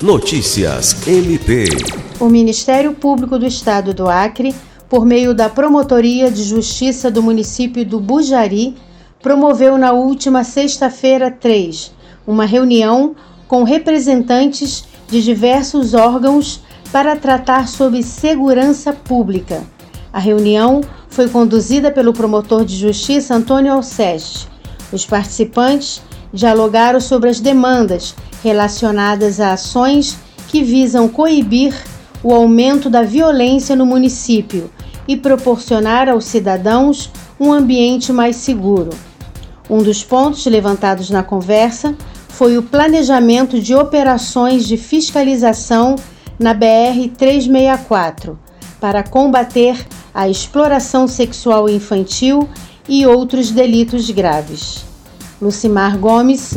Notícias MP. O Ministério Público do Estado do Acre, por meio da Promotoria de Justiça do município do Bujari, promoveu na última sexta-feira 3 uma reunião com representantes de diversos órgãos para tratar sobre segurança pública. A reunião foi conduzida pelo promotor de justiça Antônio Alceste. Os participantes dialogaram sobre as demandas relacionadas a ações que visam coibir o aumento da violência no município e proporcionar aos cidadãos um ambiente mais seguro. Um dos pontos levantados na conversa foi o planejamento de operações de fiscalização na BR 364 para combater a exploração sexual infantil e outros delitos graves. Lucimar Gomes,